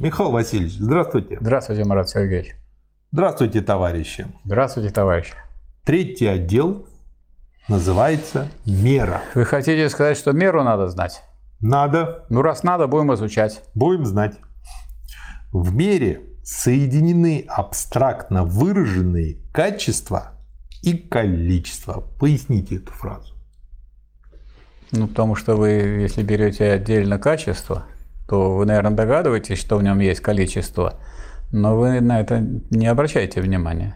Михаил Васильевич, здравствуйте. Здравствуйте, Марат Сергеевич. Здравствуйте, товарищи. Здравствуйте, товарищи. Третий отдел называется «Мера». Вы хотите сказать, что меру надо знать? Надо. Ну, раз надо, будем изучать. Будем знать. В мере соединены абстрактно выраженные качества и количество. Поясните эту фразу. Ну, потому что вы, если берете отдельно качество, то вы, наверное, догадываетесь, что в нем есть количество, но вы на это не обращаете внимания.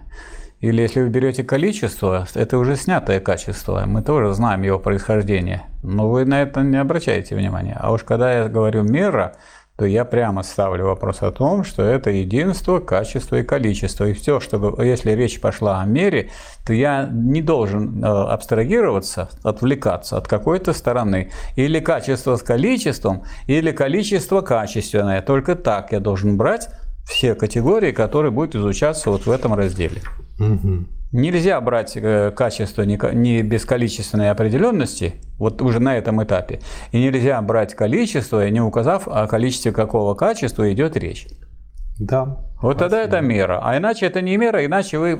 Или если вы берете количество, это уже снятое качество, мы тоже знаем его происхождение, но вы на это не обращаете внимания. А уж когда я говорю мера, то я прямо ставлю вопрос о том, что это единство, качество и количество. И все, что если речь пошла о мере, то я не должен э, абстрагироваться, отвлекаться от какой-то стороны. Или качество с количеством, или количество качественное. Только так я должен брать все категории, которые будут изучаться вот в этом разделе. Угу. Нельзя брать э, качество не без количественной определенности, вот уже на этом этапе, и нельзя брать количество, не указав, о количестве какого качества идет речь. Да. Вот тогда это мера. А иначе это не мера, иначе вы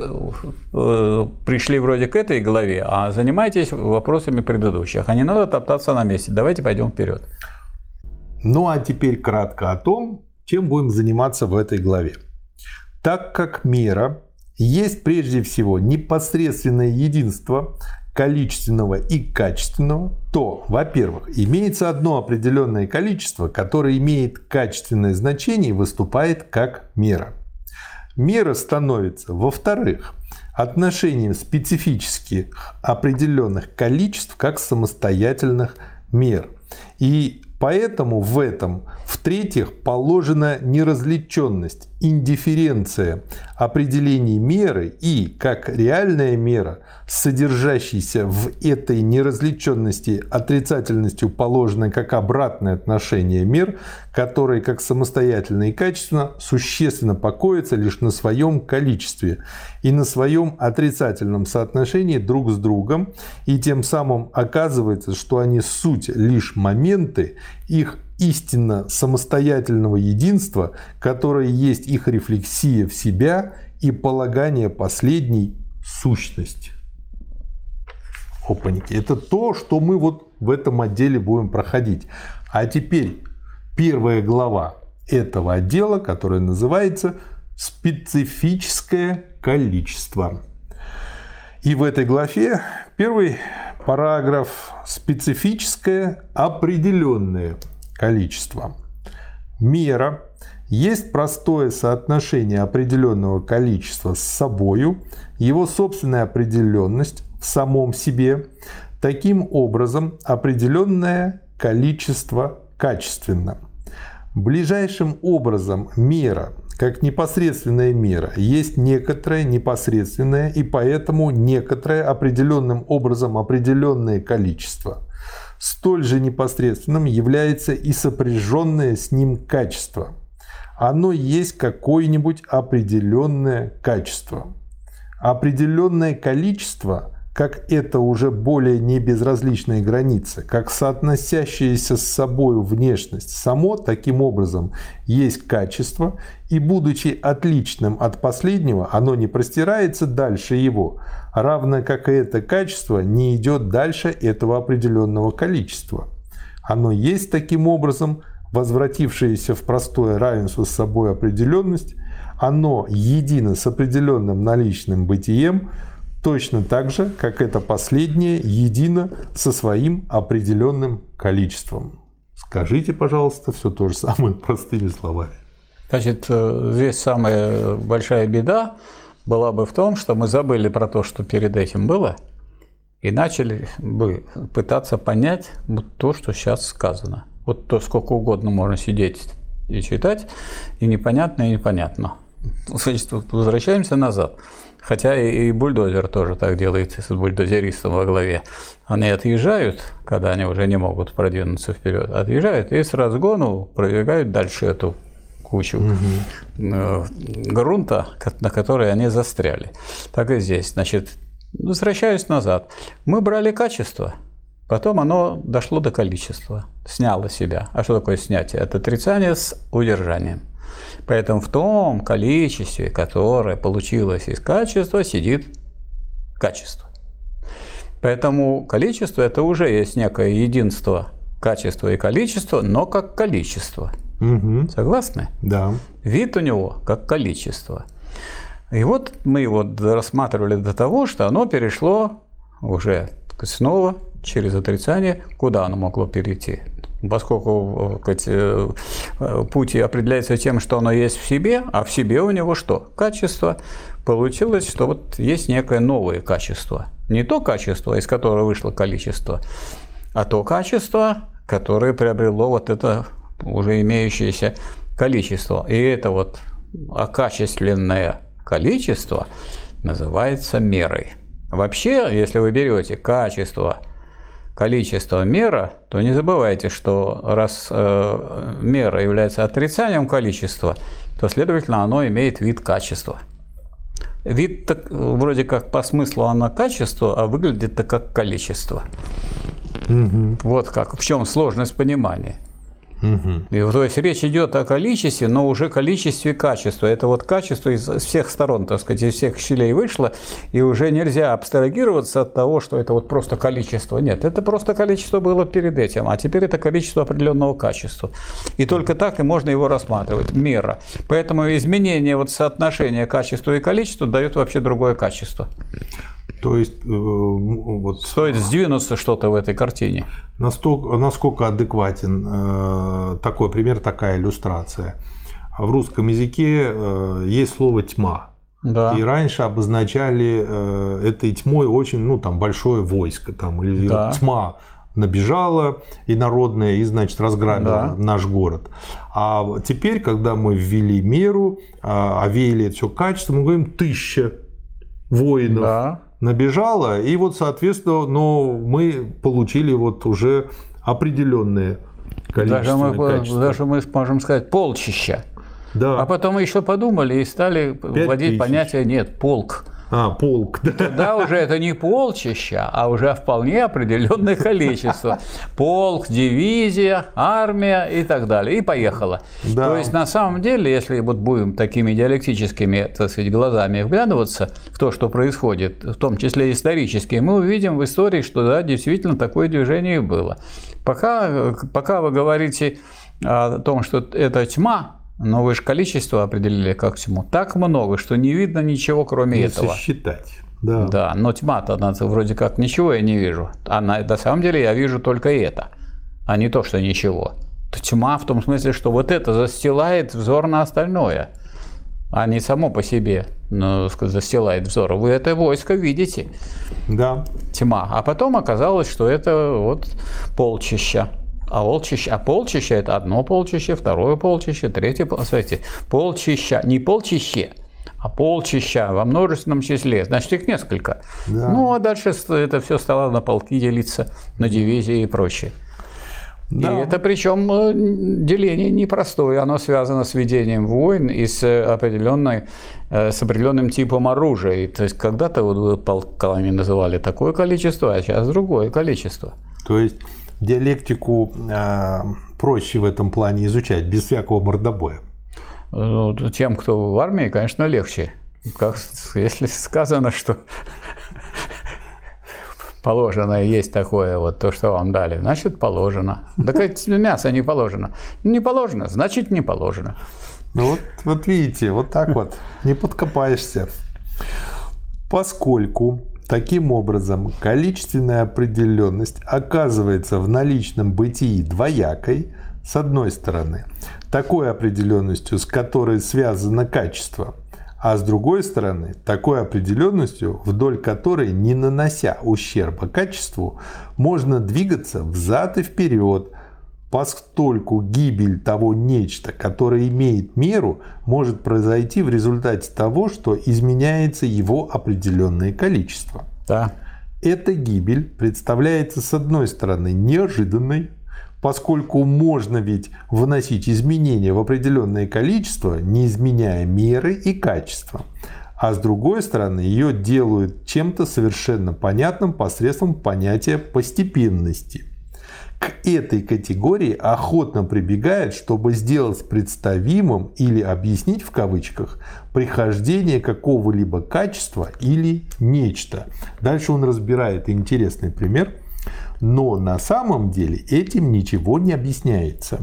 э, пришли вроде к этой главе, а занимаетесь вопросами предыдущих. А не надо топтаться на месте. Давайте пойдем вперед. Ну а теперь кратко о том, чем будем заниматься в этой главе. Так как мера есть прежде всего непосредственное единство количественного и качественного, то, во-первых, имеется одно определенное количество, которое имеет качественное значение и выступает как мера. Мера становится, во-вторых, отношением специфических определенных количеств как самостоятельных мер. И Поэтому в этом, в-третьих, положена неразличенность, индифференция определений меры и, как реальная мера, содержащаяся в этой неразличенности отрицательностью положено как обратное отношение мер, которые, как самостоятельно и качественно, существенно покоятся лишь на своем количестве и на своем отрицательном соотношении друг с другом, и тем самым оказывается, что они суть лишь моменты, их истинно самостоятельного единства, которое есть их рефлексия в себя и полагание последней сущности. Опаньки. Это то, что мы вот в этом отделе будем проходить. А теперь первая глава этого отдела, которая называется «Специфическое количество». И в этой главе первый Параграф специфическое определенное количество. Мера есть простое соотношение определенного количества с собою, его собственная определенность в самом себе. Таким образом, определенное количество качественно. Ближайшим образом мера как непосредственная мера, есть некоторое непосредственное и поэтому некоторое определенным образом определенное количество. Столь же непосредственным является и сопряженное с ним качество. Оно есть какое-нибудь определенное качество. Определенное количество как это уже более не безразличные границы, как соотносящаяся с собой внешность само таким образом есть качество, и будучи отличным от последнего, оно не простирается дальше его, равно как и это качество не идет дальше этого определенного количества. Оно есть таким образом возвратившееся в простое равенство с собой определенность, оно едино с определенным наличным бытием – точно так же, как это последнее едино со своим определенным количеством. Скажите, пожалуйста, все то же самое простыми словами. Значит, э, здесь самая большая беда была бы в том, что мы забыли про то, что перед этим было, и начали бы пытаться понять то, что сейчас сказано. Вот то, сколько угодно можно сидеть и читать, и непонятно, и непонятно. Значит, возвращаемся назад. Хотя и бульдозер тоже так делает с бульдозеристом во главе. Они отъезжают, когда они уже не могут продвинуться вперед, отъезжают и с разгону продвигают дальше эту кучу угу. грунта, на которой они застряли. Так и здесь. Значит, возвращаюсь назад. Мы брали качество, потом оно дошло до количества, сняло себя. А что такое снятие? Это отрицание с удержанием. Поэтому в том количестве, которое получилось из качества, сидит качество. Поэтому количество – это уже есть некое единство качества и количества, но как количество. Мгм. Согласны? Да. Вид у него как количество. И вот мы его рассматривали до того, что оно перешло уже снова через отрицание, куда оно могло перейти. Поскольку так сказать, э, э, путь определяется тем, что оно есть в себе, а в себе у него что? Качество. Получилось, что вот есть некое новое качество. Не то качество, из которого вышло количество, а то качество, которое приобрело вот это уже имеющееся количество. И это вот окачественное количество называется мерой. Вообще, если вы берете качество, количество мера, то не забывайте, что раз э, мера является отрицанием количества, то, следовательно, оно имеет вид качества. Вид так, вроде как по смыслу оно качество, а выглядит это как количество. Мгм. Вот как, в чем сложность понимания. Мгм. И, то есть речь идет о количестве, но уже количестве качества. Это вот качество из всех сторон, так сказать, из всех щелей вышло, и уже нельзя абстрагироваться от того, что это вот просто количество. Нет, это просто количество было перед этим, а теперь это количество определенного качества. И только так и можно его рассматривать, мера. Поэтому изменение вот соотношения качества и количества дает вообще другое качество. То есть, э, м, вот Стоит сдвинуться что-то в этой картине. настолько, насколько адекватен э, такой пример, такая иллюстрация. В русском языке э, есть слово тьма. Да. И раньше обозначали э, этой тьмой очень, ну, там, большое войско, там, или Да. тьма набежала и народная, и, значит, разграбила Да. наш город. А теперь, когда мы ввели меру, а, овеяли это все качеством, мы говорим тысяча воинов Да. Набежало, и вот, соответственно, но мы получили вот уже определенное количество. Даже мы, даже мы можем сказать полчища. Да. А потом мы еще подумали и стали вводить тысяч. понятие нет, полк. А, полк, да. Тогда уже это не полчища, а уже вполне определенное количество. Полк, дивизия, армия и так далее. И поехало. Да. То есть на самом деле, если вот будем такими диалектическими, так сказать, глазами вглядываться в то, что происходит, в том числе исторически, мы увидим в истории, что да, действительно такое движение было. Пока, пока вы говорите о том, что это тьма, но вы же количество определили как тьму. Так много, что не видно ничего, кроме Не этого. сосчитать. Да. Да, но тьма-то она вроде как ничего я не вижу. А на, на самом деле я вижу только это, а не то, что ничего. Тьма в том смысле, что вот это застилает взор на остальное, а не само по себе ну, застилает взор. Вы это войско видите, Да. тьма. А потом оказалось, что это вот полчища. А, волчище, а полчище – это одно полчище, второе полчище, третье полчище. Смотрите, полчища, не полчище, а полчища во множественном числе. Значит, их несколько. Да. Ну, а дальше это все стало на полки делиться, на дивизии и прочее. Да. И это причем э, деление непростое, оно связано с ведением войн и с, э, определенной, э, с определенным типом оружия. И, то есть когда-то вот полками называли такое количество, а сейчас другое количество. То есть диалектику э, проще в этом плане изучать, без всякого мордобоя. Ну, Тем, кто в армии, конечно, легче. Как, если сказано, что положено есть такое, вот то, что вам дали, значит положено. Так мясо не положено. Не положено, значит не положено. Ну вот, вот видите, вот так вот, не подкопаешься. Поскольку таким образом количественная определенность оказывается в наличном бытии двоякой, с одной стороны, такой определенностью, с которой связано качество, а с другой стороны, такой определенностью, вдоль которой, не нанося ущерба качеству, можно двигаться взад и вперед, Постольку гибель того нечто, которое имеет меру, может произойти в результате того, что изменяется его определенное количество. Да. Эта гибель представляется с одной стороны неожиданной, поскольку можно ведь вносить изменения в определенное количество, не изменяя меры и качества. А с другой стороны, ее делают чем-то совершенно понятным посредством понятия постепенности. К этой категории охотно прибегает, чтобы сделать представимым или объяснить в кавычках прихождение какого-либо качества или нечто. Дальше он разбирает интересный пример, но на самом деле этим ничего не объясняется.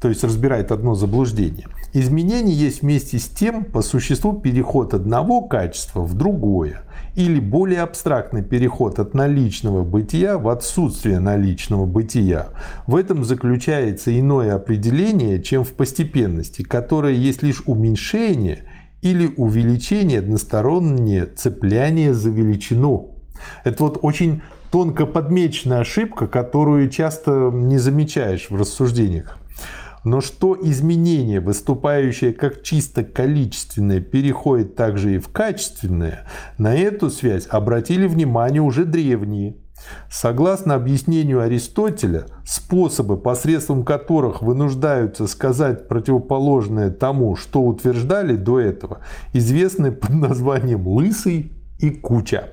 То есть разбирает одно заблуждение. Изменение есть вместе с тем по существу переход одного качества в другое или более абстрактный переход от наличного бытия в отсутствие наличного бытия. В этом заключается иное определение, чем в постепенности, которое есть лишь уменьшение или увеличение одностороннее цепляние за величину. Это вот очень тонко подмеченная ошибка, которую часто не замечаешь в рассуждениях. Но что изменение, выступающее как чисто количественное, переходит также и в качественное, на эту связь обратили внимание уже древние. Согласно объяснению Аристотеля, способы, посредством которых вынуждаются сказать противоположное тому, что утверждали до этого, известны под названием «лысый» и «куча».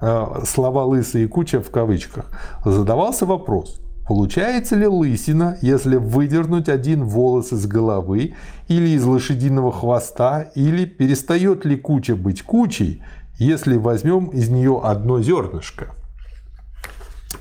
Э, слова «лысый» и «куча» в кавычках. Задавался вопрос – Получается ли лысина, если выдернуть один волос из головы или из лошадиного хвоста, или перестает ли куча быть кучей, если возьмем из нее одно зернышко?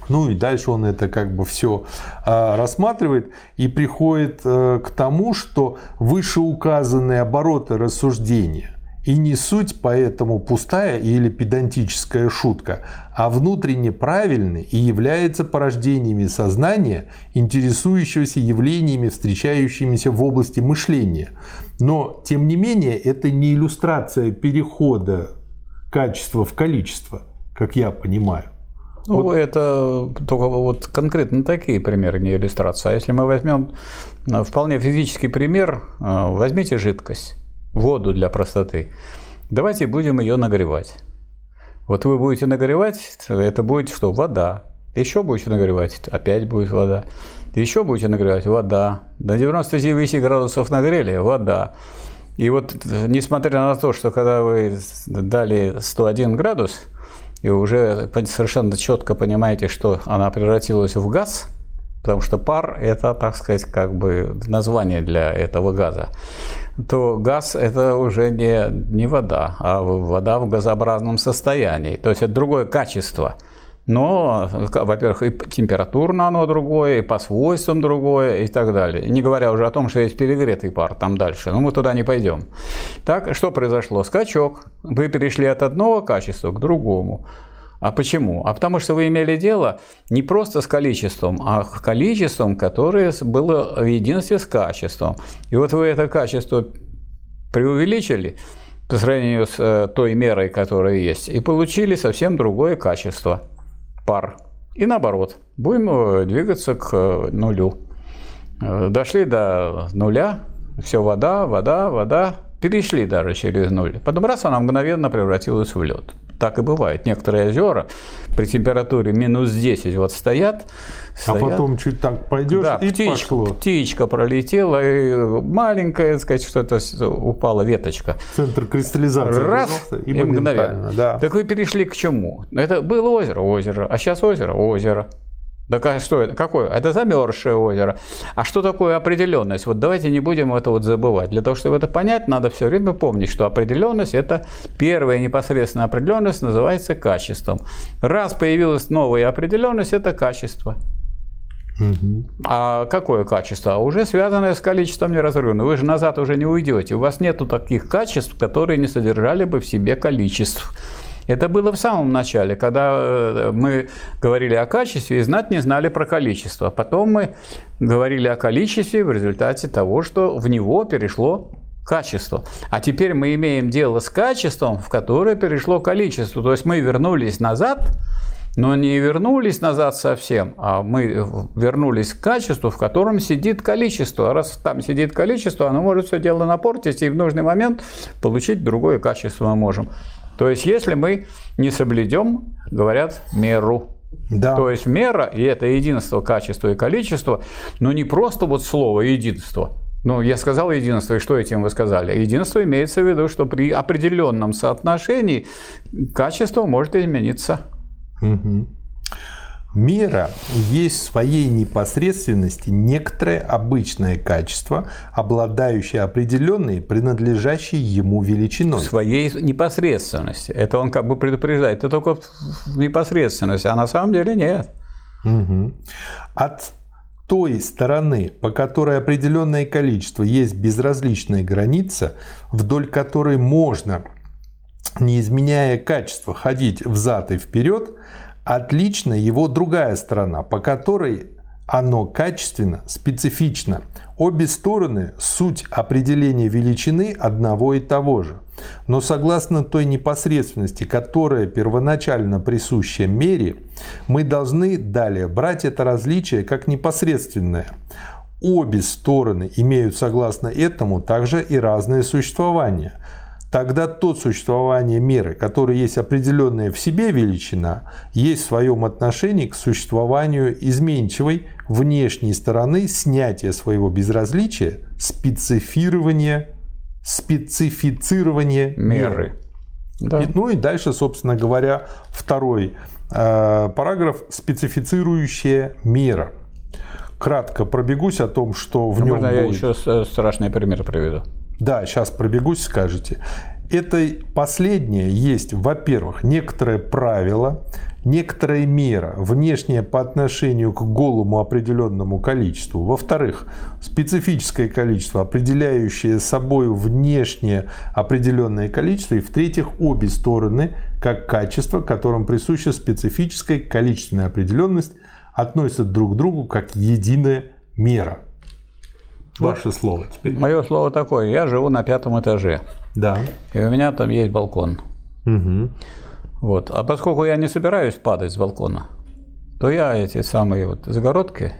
Ну и дальше он это как бы все а, рассматривает и приходит а, к тому, что вышеуказанные обороты рассуждения и не суть поэтому пустая или педантическая шутка, а внутренне правильный и является порождениями сознания, интересующегося явлениями, встречающимися в области мышления. Но, тем не менее, это не иллюстрация перехода качества в количество, как я понимаю. Ну, вот. это только вот конкретно такие примеры, не иллюстрация. А если мы возьмем э, вполне физический пример, э, возьмите жидкость воду для простоты. Давайте будем ее нагревать. Вот вы будете нагревать, это будет что? Вода. Еще будете нагревать, опять будет вода. Еще будете нагревать, вода. До 99 градусов нагрели, вода. И вот, несмотря на то, что когда вы дали 101 градус, и уже совершенно четко понимаете, что она превратилась в газ, потому что пар – это, так сказать, как бы название для этого газа то газ это уже не, не вода, а вода в газообразном состоянии. То есть это другое качество. Но, во-первых, и температурно оно другое, и по свойствам другое, и так далее. Не говоря уже о том, что есть перегретый пар там дальше. Но мы туда не пойдем. Так, что произошло? Скачок. Вы перешли от одного качества к другому. А почему? А потому что вы имели дело не просто с количеством, а с количеством, которое было в единстве с качеством. И вот вы это качество преувеличили по сравнению с э, той мерой, которая есть, и получили совсем другое качество пар. И наоборот, будем э, двигаться к э, нулю. Дошли до нуля, все вода, вода, вода, перешли даже через нуль. Потом раз она мгновенно превратилась в лед так и бывает. Некоторые озера при температуре минус 10 вот стоят, а потом чуть так пойдешь да, и птичка, пошло. птичка пролетела, и маленькая, так сказать, что-то упала веточка. Центр кристаллизации. Раз, и, и мгновенно. Да. Так вы перешли к чему? Это было озеро, озеро, а сейчас озеро, озеро. Да что это? Какое? Это замерзшее озеро. А что такое определенность? Вот давайте не будем это вот забывать. Для того, чтобы это понять, надо все время помнить, что определенность – это первая непосредственная определенность, называется качеством. Раз появилась новая определенность – это качество. Угу. А какое качество? А уже связанное с количеством неразрывно. Вы же назад уже не уйдете. У вас нету таких качеств, которые не содержали бы в себе количеств. Это было в самом начале, когда э, мы говорили о качестве и знать не знали про количество. Потом мы говорили о количестве в результате того, что в него перешло качество. А теперь мы имеем дело с качеством, в которое перешло количество. То есть мы вернулись назад, но не вернулись назад совсем, а мы вернулись к качеству, в котором сидит количество. А раз там сидит количество, оно может все дело напортить, и в нужный момент получить другое качество мы можем. То есть, если мы не соблюдем, говорят, меру. Да. То есть мера, и это единство, качество и количество, но не просто вот слово единство. Ну, я сказал единство, и что этим вы сказали? Единство имеется в виду, что при определенном соотношении качество может измениться. Угу. Мера есть в своей непосредственности некоторое обычное качество, обладающее определенной, принадлежащей ему величиной. В своей непосредственности. Это он как бы предупреждает. Это только в непосредственности, а на самом деле нет. Угу. От той стороны, по которой определенное количество есть безразличная граница, вдоль которой можно, не изменяя качества, ходить взад и вперед, отлична его другая сторона, по которой оно качественно, специфично. Обе стороны – суть определения величины одного и того же. Но согласно той непосредственности, которая первоначально присуща мере, мы должны далее брать это различие как непосредственное. Обе стороны имеют согласно этому также и разное существование – тогда то существование меры, которое есть определенная в себе величина, есть в своем отношении к существованию изменчивой внешней стороны снятия своего безразличия, специфирования, специфицирования меры. меры. Да. И, ну и дальше, собственно говоря, второй э, параграф специфицирующая мера. Кратко пробегусь о том, что в ну, нем будет... я еще страшный пример приведу. Да, сейчас пробегусь, скажете. Это последнее есть, во-первых, некоторое правило, некоторая мера, внешняя по отношению к голому определенному количеству. Во-вторых, специфическое количество, определяющее собой внешнее определенное количество. И в-третьих, обе стороны, как качество, которым присуща специфическая количественная определенность, относятся друг к другу как единая мера. Ваше слово теперь. Мое слово такое. Я живу на пятом этаже. Да. И у меня там есть балкон. Угу. Вот. А поскольку я не собираюсь падать с балкона, то я эти самые вот загородки,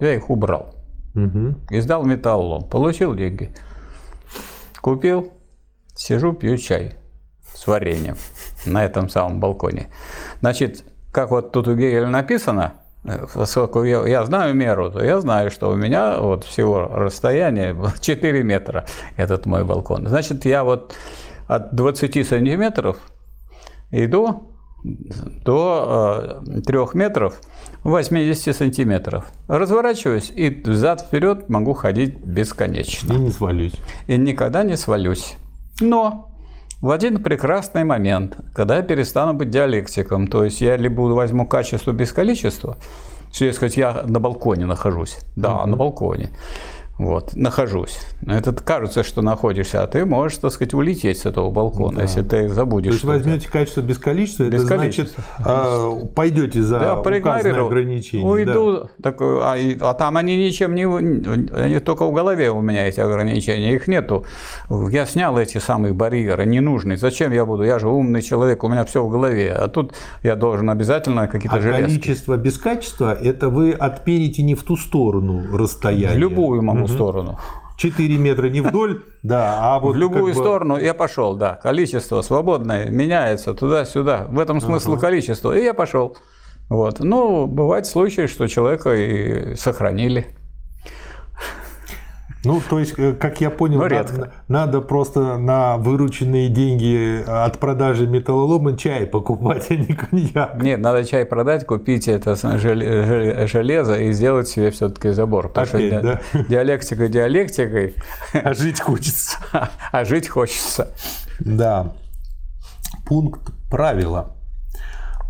я их убрал. Угу. И сдал металлом. Получил деньги. Купил, сижу, пью чай с вареньем на этом самом балконе. Значит, как вот тут у Гегеля написано – поскольку я, я знаю меру, то я знаю, что у меня вот всего расстояние 4 метра, этот мой балкон. Значит, я вот от 20 сантиметров иду до э, 3 метров 80 сантиметров. Разворачиваюсь и взад-вперед могу ходить бесконечно. И не свалюсь. И никогда не свалюсь. Но в один прекрасный момент, когда я перестану быть диалектиком, то есть я либо возьму качество без количества, что, сказать, я на балконе нахожусь, да, uh-huh. на балконе, вот, нахожусь. Это кажется, что находишься, а ты можешь, так сказать, улететь с этого балкона, да. если ты забудешь. То есть возьмете качество без количества, без это количества. значит, а, пойдете за да, указанное ограничение. Уйду, да. так, а, а там они ничем не... Они только в голове у меня эти ограничения, их нету. Я снял эти самые барьеры ненужные. Зачем я буду? Я же умный человек, у меня все в голове. А тут я должен обязательно какие-то а железки. количество без качества, это вы отперите не в ту сторону расстояние. В любую могу угу. сторону. 4 метра не вдоль, да, а вот в любую как бы... сторону я пошел, да. Количество свободное меняется туда-сюда. В этом смысл ага. количества. И я пошел. Вот. Ну, бывают случаи, что человека и сохранили. Ну, то есть, э, как я понял, надо, надо просто на вырученные деньги от продажи металлолома чай покупать, а не коньяк. Нет, надо чай продать, купить это железо и сделать себе все-таки забор. Потому Опять, что да? диалектика диалектикой. А жить хочется. А жить хочется. Да. Пункт правила.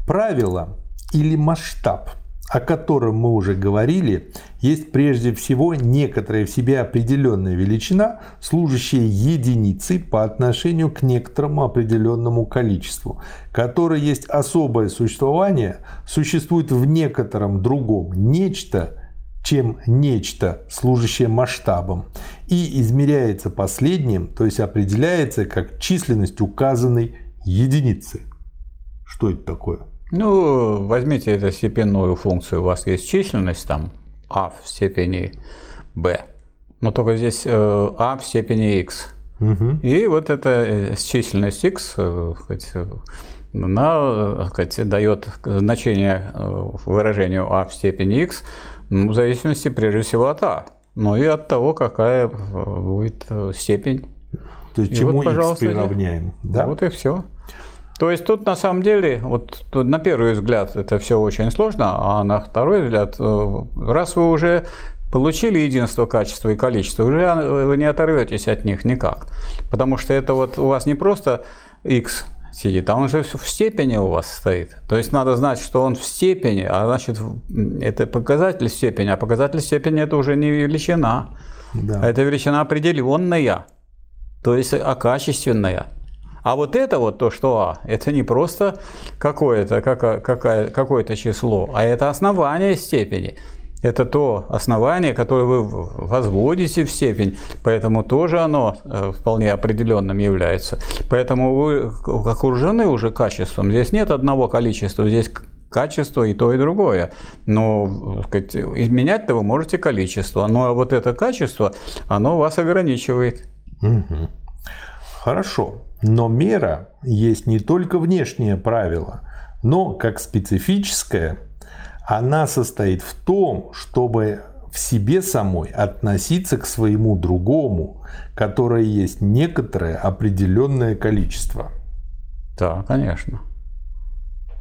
Правило или масштаб – о котором мы уже говорили, есть прежде всего некоторая в себе определенная величина, служащая единицей по отношению к некоторому определенному количеству, которое есть особое существование, существует в некотором другом нечто, чем нечто, служащее масштабом, и измеряется последним, то есть определяется как численность указанной единицы. Что это такое? Ну, возьмите эту степенную функцию. У вас есть численность там а в степени b. Но только здесь э, а в степени x. Угу. И вот эта э, численность x э, хоть, она хоть, дает значение выражению а в степени x ну, в зависимости прежде всего от а. Ну и от того, какая будет степень. То есть и чему вот, x приравняем. Да? Вот и все. То есть тут на самом деле, вот на первый взгляд это все очень сложно, а на второй взгляд, э, раз вы уже получили единство качества и количества, уже вы не оторветесь от них никак. Потому что это вот у вас не просто x сидит, а он же в степени у вас стоит. То есть надо знать, что он в степени, а значит это показатель степени, а показатель степени это уже не величина, да. а это величина определенная, то есть а качественная. А вот это вот то, что А, это не просто какое-то какое, какое-то число, а это основание степени. Это то основание, которое вы возводите в степень, поэтому тоже оно э, вполне определенным является. Поэтому вы окружены уже качеством. Здесь нет одного количества, здесь качество и то, и другое. Но сказать, изменять-то вы можете количество. Но вот это качество, оно вас ограничивает. Угу. Хорошо. Но мера есть не только внешнее правило, но как специфическое, она состоит в том, чтобы в себе самой относиться к своему другому, которое есть некоторое определенное количество. Да, конечно.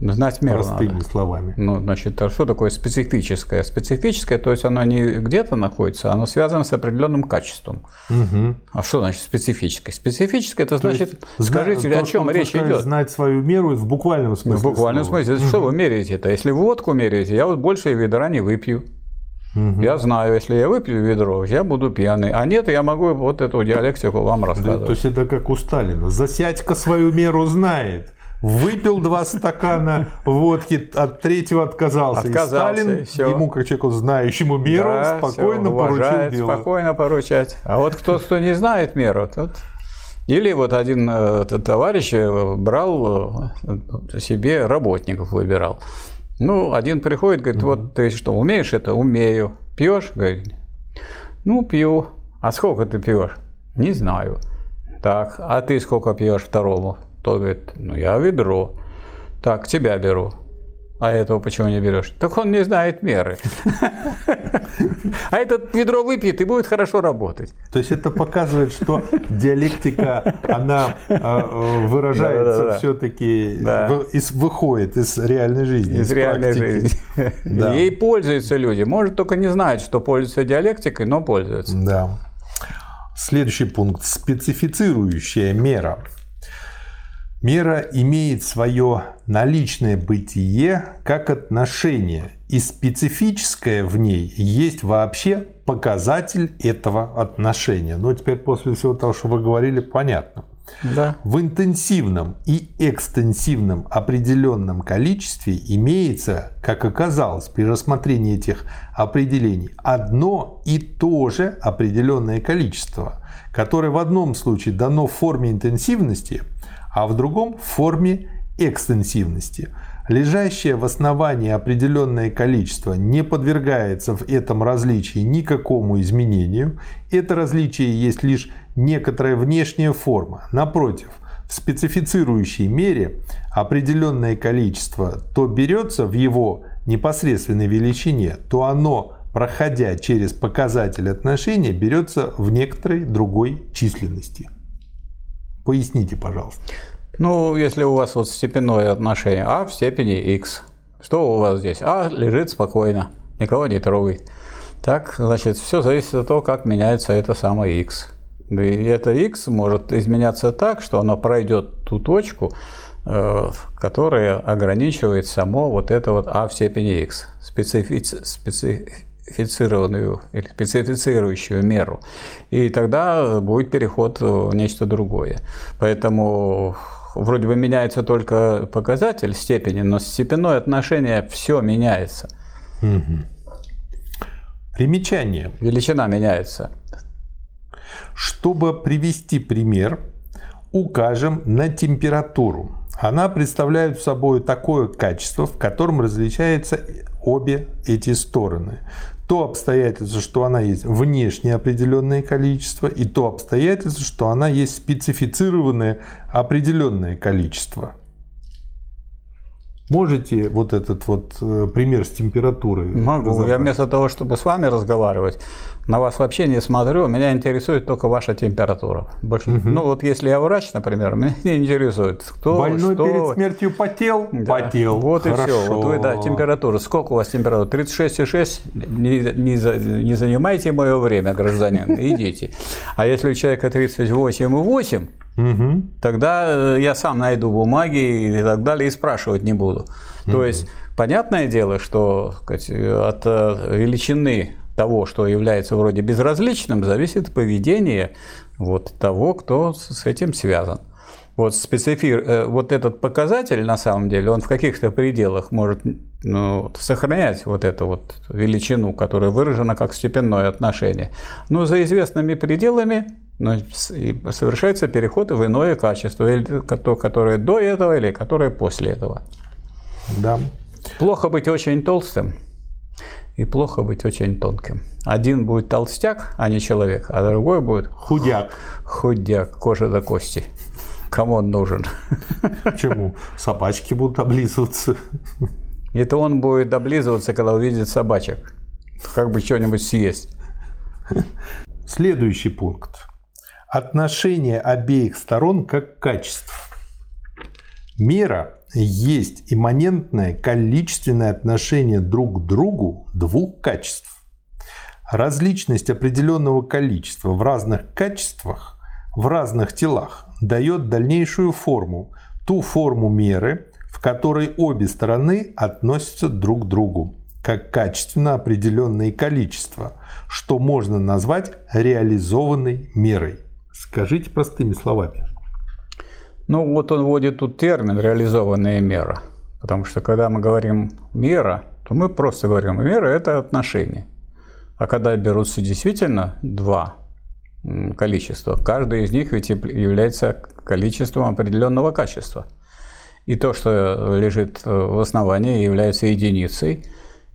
Знать меру Простыми надо. словами. Ну, значит, а что такое специфическое? Специфическое, то есть оно не где-то находится, оно связано с определенным качеством. Угу. А что значит специфическое? Специфическое, это значит, есть, скажите, то, о чем речь идет? Знать свою меру в буквальном смысле. В буквальном слова. смысле. Угу. Что вы меряете это? Если водку меряете, я вот больше ведра не выпью. Угу. Я знаю, если я выпью ведро, я буду пьяный. А нет, я могу вот эту диалектику вам рассказывать. Да, то есть это как у Сталина. Засядька свою меру знает выпил два стакана водки, от третьего отказался. отказался и Сталин и ему, как человеку, знающему меру, да, спокойно все, поручил дело. Спокойно поручать. А вот кто, кто не знает меру, тот... Или вот один э, товарищ э, брал э, себе работников, выбирал. Ну, один приходит, говорит, вот ты что, умеешь это? Умею. Пьешь? Говорит, ну, пью. А сколько ты пьешь? Не знаю. Так, а ты сколько пьешь второму? Тот говорит, ну я ведро. Так, тебя беру. А этого почему не берешь? Так он не знает меры. А этот ведро выпьет и будет хорошо работать. То есть это показывает, что диалектика, она а, выражается все-таки, выходит из реальной жизни. Из реальной жизни. Ей пользуются люди. Может, только не знают, что пользуются диалектикой, но пользуются. Да. Следующий пункт. Специфицирующая мера. Мера имеет свое наличное бытие как отношение, и специфическое в ней есть вообще показатель этого отношения. Но теперь после всего того, что вы говорили, понятно. Да. В интенсивном и экстенсивном определенном количестве имеется, как оказалось при рассмотрении этих определений, одно и то же определенное количество, которое в одном случае дано в форме интенсивности – а в другом в форме экстенсивности. Лежащее в основании определенное количество не подвергается в этом различии никакому изменению. Это различие есть лишь некоторая внешняя форма. Напротив, в специфицирующей мере определенное количество то берется в его непосредственной величине, то оно, проходя через показатель отношения, берется в некоторой другой численности. Поясните, пожалуйста. Ну, если у вас вот степенное отношение А в степени x, что у вас здесь? А лежит спокойно, никого не трогает. Так, значит, все зависит от того, как меняется это самое x. И это x может изменяться так, что оно пройдет ту точку, э, которая ограничивает само вот это вот а в степени x, специфици, специ, специфицированную или специфицирующую меру. И тогда будет переход в нечто другое. Поэтому вроде бы меняется только показатель степени, но степенное отношение все меняется. Угу. Примечание. Величина меняется. Чтобы привести пример, укажем на температуру. Она представляет собой такое качество, в котором различаются обе эти стороны то обстоятельство, что она есть внешне определенное количество, и то обстоятельство, что она есть специфицированное определенное количество. Можете вот этот вот э, пример с температурой? Могу. Я вместо того, чтобы с вами разговаривать, на вас вообще не смотрю, меня интересует только ваша температура. Больше, угу. Ну вот если я врач, например, меня не интересует, кто, Больной что... перед смертью потел? Да. Потел. Вот Хорошо. и все. Вот вы, да, температура. Сколько у вас температура? 36,6? Не, не, за, не занимайте мое время, гражданин, идите. А если у человека 38,8, угу. тогда я сам найду бумаги и так далее, и спрашивать не буду. Угу. То есть, понятное дело, что сказать, от э, величины того, что является вроде безразличным, зависит поведение вот того, кто с этим связан. Вот, специфи... Э, вот этот показатель, на самом деле, он в каких-то пределах может ну, сохранять вот эту вот величину, которая выражена как степенное отношение. Но за известными пределами ну, совершается переход в иное качество, или то, которое до этого, или которое после этого. Да. Плохо быть очень толстым, и плохо быть очень тонким. Один будет толстяк, а не человек, а другой будет худяк. Худяк, кожа до кости. Кому он нужен? Почему? Собачки будут облизываться. Это он будет облизываться, когда увидит собачек. Как бы что-нибудь съесть. Следующий пункт. Отношение обеих сторон как качество. Мера есть имманентное количественное отношение друг к другу двух качеств. Различность определенного количества в разных качествах, в разных телах дает дальнейшую форму, ту форму меры, в которой обе стороны относятся друг к другу, как качественно определенные количества, что можно назвать реализованной мерой. Скажите простыми словами. Ну, вот он вводит тут термин «реализованная мера». Потому что когда мы говорим «мера», то мы просто говорим «мера» – это отношение. А когда берутся действительно два количества, каждое из них ведь является количеством определенного качества. И то, что лежит в основании, является единицей,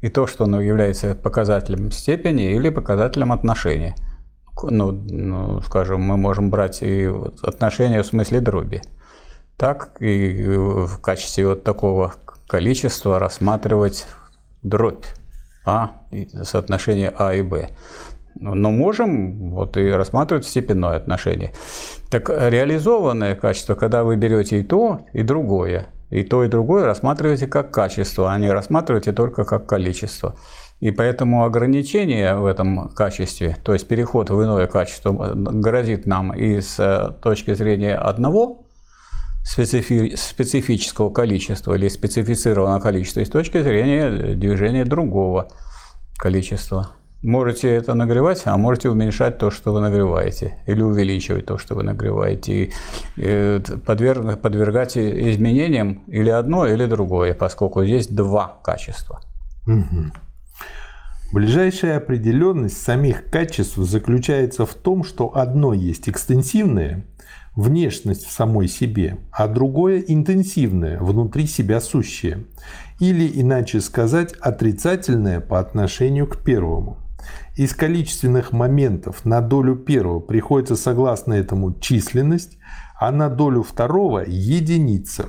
и то, что оно является показателем степени или показателем отношения. Ну, ну, скажем, мы можем брать и отношения в смысле дроби – так и в качестве вот такого количества рассматривать дробь А, соотношение А и Б. Но можем вот и рассматривать степенное отношение. Так реализованное качество, когда вы берете и то, и другое, и то, и другое рассматриваете как качество, а не рассматриваете только как количество. И поэтому ограничение в этом качестве, то есть переход в иное качество, грозит нам и с точки зрения одного специфи специфического количества или специфицированного количества и с точки зрения движения другого количества. Можете это нагревать, а можете уменьшать то, что вы нагреваете, или увеличивать то, что вы нагреваете, и э, подверг, подвергать изменениям или одно, или другое, поскольку есть два качества. Угу. Ближайшая определенность самих качеств заключается в том, что одно есть экстенсивное, внешность в самой себе, а другое интенсивное, внутри себя сущее, или, иначе сказать, отрицательное по отношению к первому. Из количественных моментов на долю первого приходится согласно этому численность, а на долю второго – единица.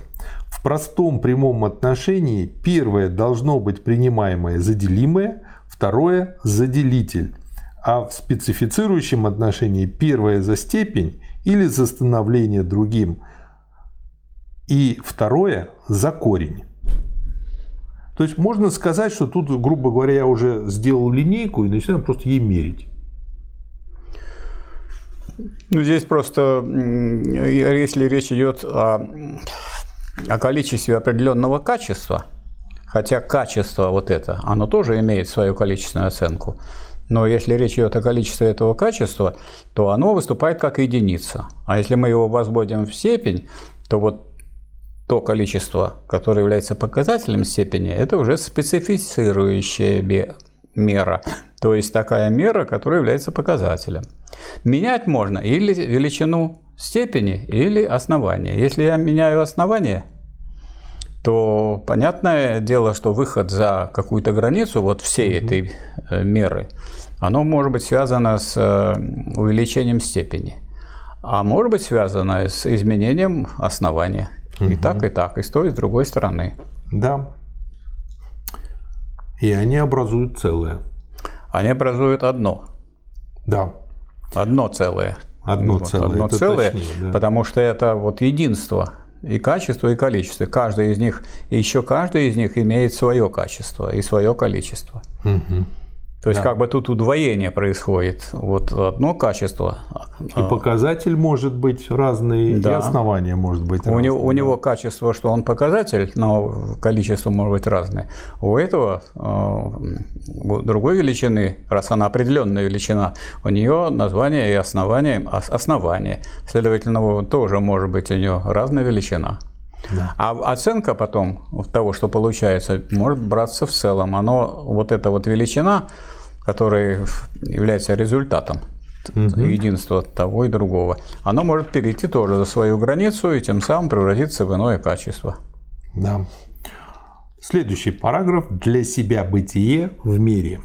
В простом прямом отношении первое должно быть принимаемое за делимое, второе – за делитель. А в специфицирующем отношении первое за степень или за становление другим. И второе – за корень. То есть можно сказать, что тут, грубо говоря, я уже сделал линейку и начинаю просто ей мерить. Ну, здесь просто, если речь идет о, о количестве определенного качества, хотя качество вот это, оно тоже имеет свою количественную оценку, но если речь идет о количестве этого качества, то оно выступает как единица. А если мы его возводим в степень, то вот то количество, которое является показателем степени, это уже специфицирующая мера. То есть такая мера, которая является показателем. Менять можно или величину степени, или основания. Если я меняю основание, то понятное дело, что выход за какую-то границу вот всей этой э, меры – оно может быть связано с э, увеличением степени, а может быть связано с изменением основания. Угу. И так, и так, и с той, и с другой стороны. Да. И они образуют целое. Они образуют одно. Да. Одно целое. Одно Вот, целое. Одно это целое, точнее, да. потому что это вот единство и качество, и количество. Каждый из них, и еще каждый из них имеет свое качество и свое количество. Мгм. То есть Да. как бы тут удвоение происходит. Вот одно качество, И показатель может быть разный, и Да. основание может быть у разное. него, у него качество, что он показатель, но количество может быть разное. У этого э, у другой величины, раз она определенная величина, у нее название и основание, ос- основание. Следовательно, тоже может быть у нее разная величина. Да. А оценка потом того, что получается, может браться в целом. Оно, вот эта вот величина, которая является результатом единства того и другого, оно может перейти тоже за свою границу и тем самым превратиться в иное качество. Да. Следующий параграф для себя бытие в мире.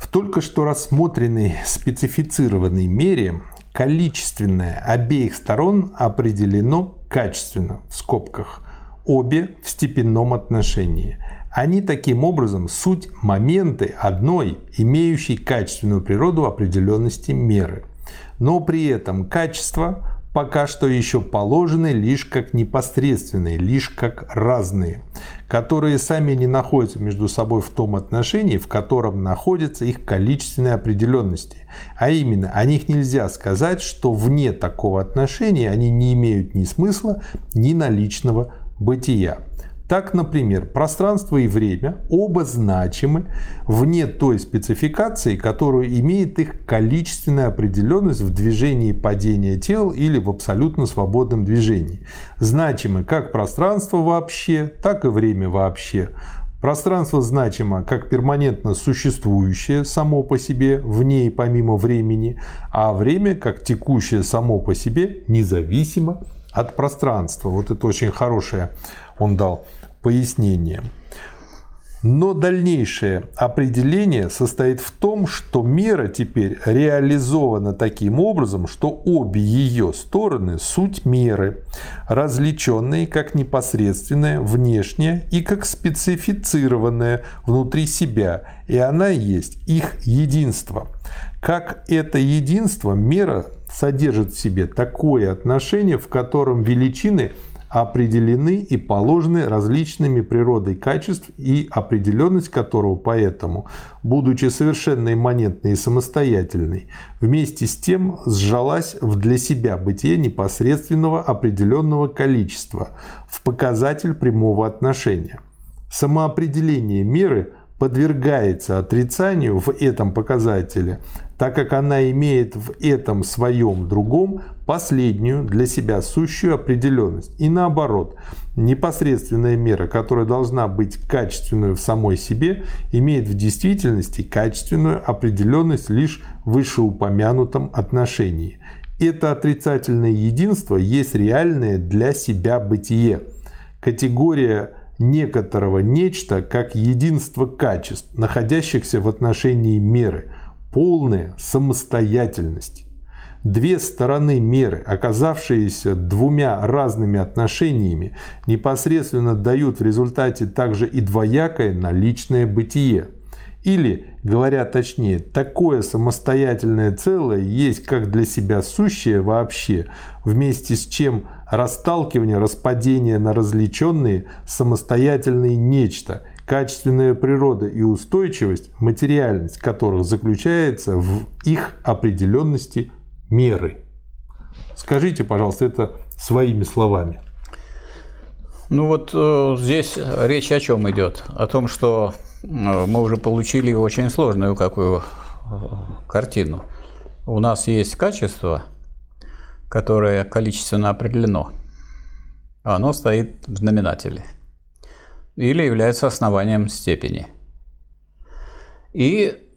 В только что рассмотренной специфицированной мере количественное обеих сторон определено качественно, в скобках, обе в степенном отношении. Они таким образом суть моменты одной, имеющей качественную природу определенности меры. Но при этом качество пока что еще положены лишь как непосредственные, лишь как разные, которые сами не находятся между собой в том отношении, в котором находятся их количественные определенности. А именно, о них нельзя сказать, что вне такого отношения они не имеют ни смысла, ни наличного бытия. Так, например, пространство и время оба значимы вне той спецификации, которую имеет их количественная определенность в движении падения тел или в абсолютно свободном движении. Значимы как пространство вообще, так и время вообще. Пространство значимо как перманентно существующее само по себе, вне и помимо времени, а время как текущее само по себе, независимо от пространства. Вот это очень хорошее он дал пояснение. Но дальнейшее определение состоит в том, что мера теперь реализована таким образом, что обе ее стороны – суть меры, различенные как непосредственная, внешняя и как специфицированная внутри себя, и она есть их единство. Как это единство, мера содержит в себе такое отношение, в котором величины – определены и положены различными природой качеств и определенность которого поэтому, будучи совершенно имманентной и самостоятельной, вместе с тем сжалась в для себя бытие непосредственного определенного количества в показатель прямого отношения. Самоопределение меры подвергается отрицанию в этом показателе, так как она имеет в этом своем другом последнюю для себя сущую определенность. И наоборот, непосредственная мера, которая должна быть качественной в самой себе, имеет в действительности качественную определенность лишь в вышеупомянутом отношении. Это отрицательное единство есть реальное для себя бытие. Категория некоторого нечто как единство качеств, находящихся в отношении меры, полная самостоятельность. Две стороны меры, оказавшиеся двумя разными отношениями, непосредственно дают в результате также и двоякое наличное бытие. Или, говоря точнее, такое самостоятельное целое есть как для себя сущее вообще, вместе с чем расталкивание, распадение на различенные самостоятельные нечто, качественная природа и устойчивость, материальность которых заключается в их определенности меры. Скажите, пожалуйста, это своими словами. Ну вот э, здесь речь о чем идет? О том, что э, мы уже получили очень сложную какую э, картину. У нас есть качество, которое количественно определено. Оно стоит в знаменателе или является основанием степени. И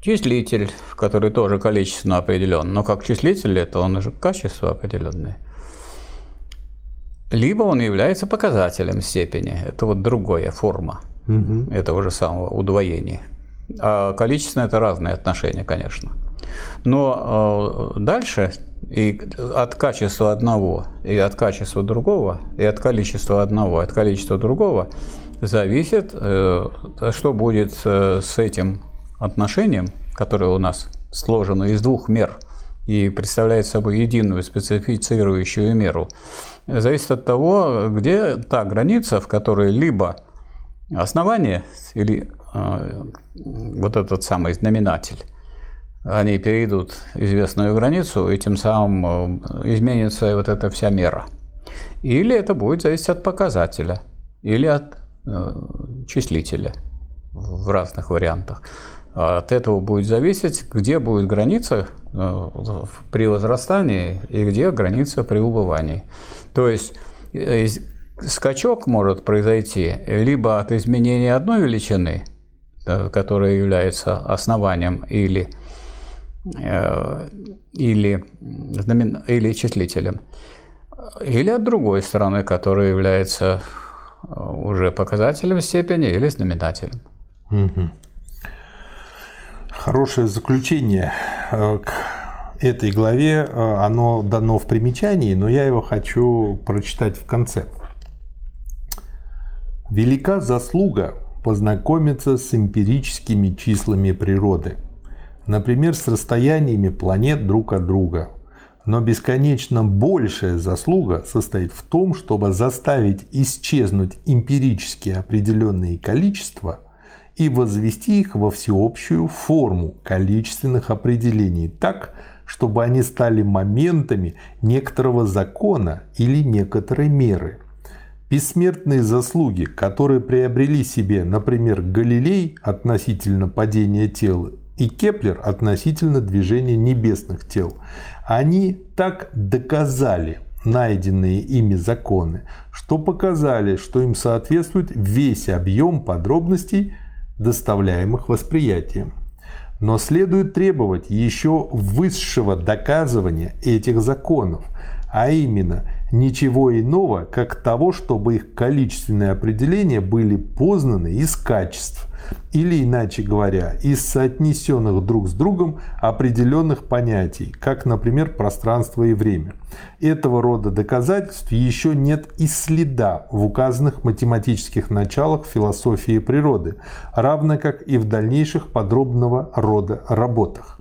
числитель, который тоже количественно определен, но как числитель это он уже качество определенное. Либо он является показателем степени, это вот другая форма Угу. этого же самого удвоения. А количественно это разные отношения, конечно. Но э, дальше и от качества одного, и от качества другого, и от количества одного, и от количества другого зависит, э, что будет э, с этим отношением которая у нас сложена из двух мер и представляет собой единую специфицирующую меру, зависит от того, где та граница, в которой либо основание или э, вот этот самый знаменатель, они перейдут известную границу, и тем самым э, изменится вот эта вся мера. Или это будет зависеть от показателя, или от э, числителя в разных вариантах. От этого будет зависеть, где будет граница э, при возрастании и где граница при убывании. То есть э, скачок может произойти либо от изменения одной величины, которая является основанием или, э, или, или числителем, или от другой стороны, которая является уже показателем степени или знаменателем. Угу. Хорошее заключение э, к этой главе, э, оно дано в примечании, но я его хочу прочитать в конце. Велика заслуга познакомиться с эмпирическими числами природы, например, с расстояниями планет друг от друга. Но бесконечно большая заслуга состоит в том, чтобы заставить исчезнуть эмпирически определенные количества – и возвести их во всеобщую форму количественных определений так, чтобы они стали моментами некоторого закона или некоторой меры. Бессмертные заслуги, которые приобрели себе, например, Галилей относительно падения тела и Кеплер относительно движения небесных тел, они так доказали найденные ими законы, что показали, что им соответствует весь объем подробностей – доставляемых восприятием. Но следует требовать еще высшего доказывания этих законов, а именно ничего иного, как того, чтобы их количественные определения были познаны из качеств, или, иначе говоря, из соотнесенных друг с другом определенных понятий, как, например, пространство и время. Этого рода доказательств еще нет и следа в указанных математических началах философии природы, равно как и в дальнейших подробного рода работах.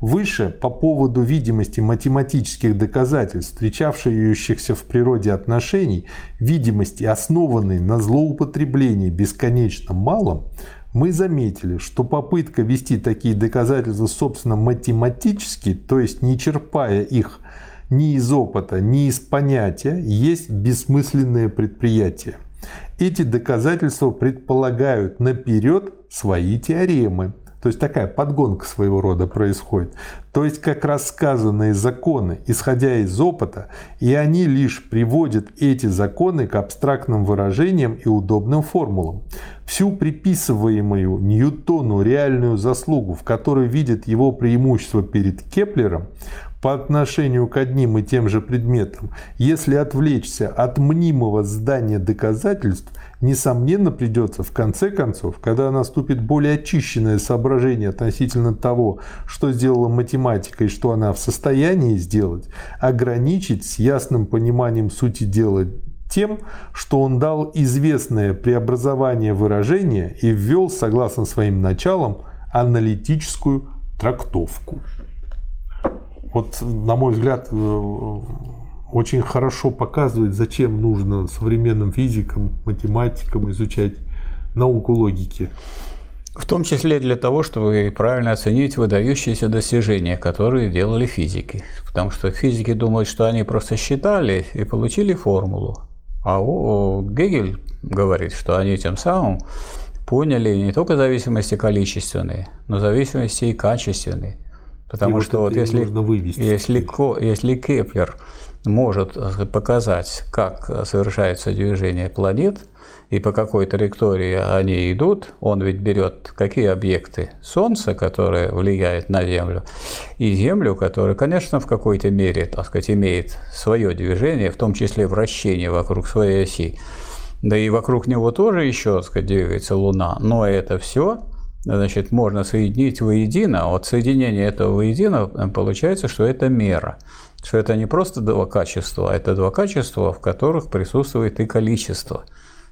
Выше по поводу видимости математических доказательств, встречавшихся в природе отношений, видимости, основанной на злоупотреблении бесконечно малым, мы заметили, что попытка вести такие доказательства, собственно, математически, то есть не черпая их ни из опыта, ни из понятия, есть бессмысленное предприятие. Эти доказательства предполагают наперед свои теоремы – то есть такая подгонка своего рода происходит. То есть как рассказанные законы, исходя из опыта, и они лишь приводят эти законы к абстрактным выражениям и удобным формулам. Всю приписываемую Ньютону реальную заслугу, в которой видят его преимущество перед Кеплером, по отношению к одним и тем же предметам, если отвлечься от мнимого здания доказательств, несомненно придется в конце концов, когда наступит более очищенное соображение относительно того, что сделала математика и что она в состоянии сделать, ограничить с ясным пониманием сути дела тем, что он дал известное преобразование выражения и ввел, согласно своим началам, аналитическую трактовку. Вот, на мой взгляд, э, очень хорошо показывает, зачем нужно современным физикам, математикам изучать науку логики. В том числе для того, чтобы правильно оценить выдающиеся достижения, которые делали физики. Потому что физики думают, что они просто считали и получили формулу. А Гегель говорит, что они тем самым поняли не только зависимости количественные, но зависимости и качественные. Потому и что вот, вот если, если, если Кеплер может показать, как совершается движение планет и по какой траектории они идут. Он ведь берет какие объекты? Солнце, которое влияет на Землю, и Землю, которая, конечно, в какой-то мере, так сказать, имеет свое движение, в том числе вращение вокруг своей оси. Да и вокруг него тоже еще, так сказать, двигается Луна. Но это все значит, можно соединить воедино. Вот соединение этого воедино получается, что это мера что это не просто два качества, а это два качества, в которых присутствует и количество.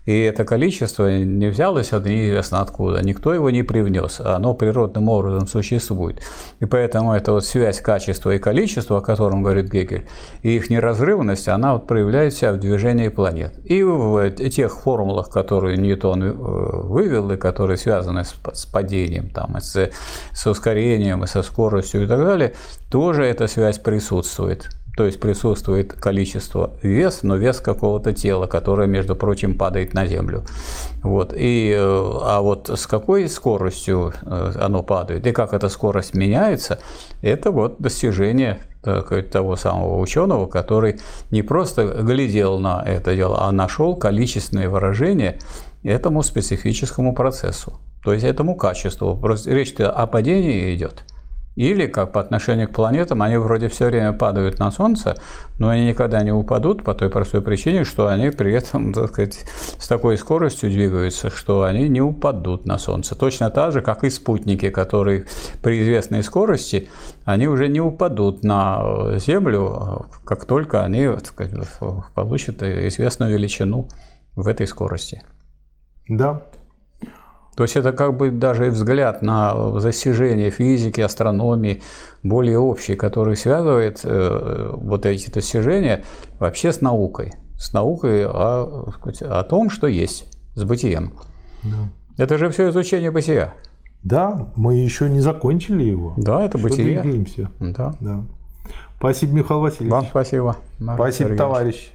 И это количество не взялось неизвестно откуда, никто его не привнес, оно природным образом существует. И поэтому эта вот связь качества и количества, о котором говорит Гегель, и их неразрывность, она вот проявляет себя в движении планет. И в тех формулах, которые Ньютон э, вывел, и которые связаны с, падением, там, с, с ускорением, и со скоростью и так далее, тоже эта связь присутствует то есть присутствует количество вес, но вес какого-то тела, которое, между прочим, падает на Землю. Вот. И, э, а вот с какой скоростью э, оно падает и как эта скорость меняется, это вот достижение того самого ученого, который не просто глядел на это дело, а нашел количественные выражения этому специфическому процессу, то есть этому качеству. Речь о падении идет – или, как по отношению к планетам, они вроде все время падают на Солнце, но они никогда не упадут по той простой причине, что они при этом, так сказать, с такой скоростью двигаются, что они не упадут на Солнце. Точно так же, как и спутники, которые при известной скорости, они уже не упадут на Землю, как только они так сказать, получат известную величину в этой скорости. Да, то есть это как бы даже взгляд на достижения физики, астрономии, более общий, который связывает э, вот эти достижения вообще с наукой. С наукой о, о том, что есть, с бытием. Да. Это же все изучение бытия. Да, мы еще не закончили его. Да, это бытие. Двигаемся. Да. да. Спасибо, Михаил Васильевич. Вам спасибо. Марк спасибо, Сергеевич. товарищ.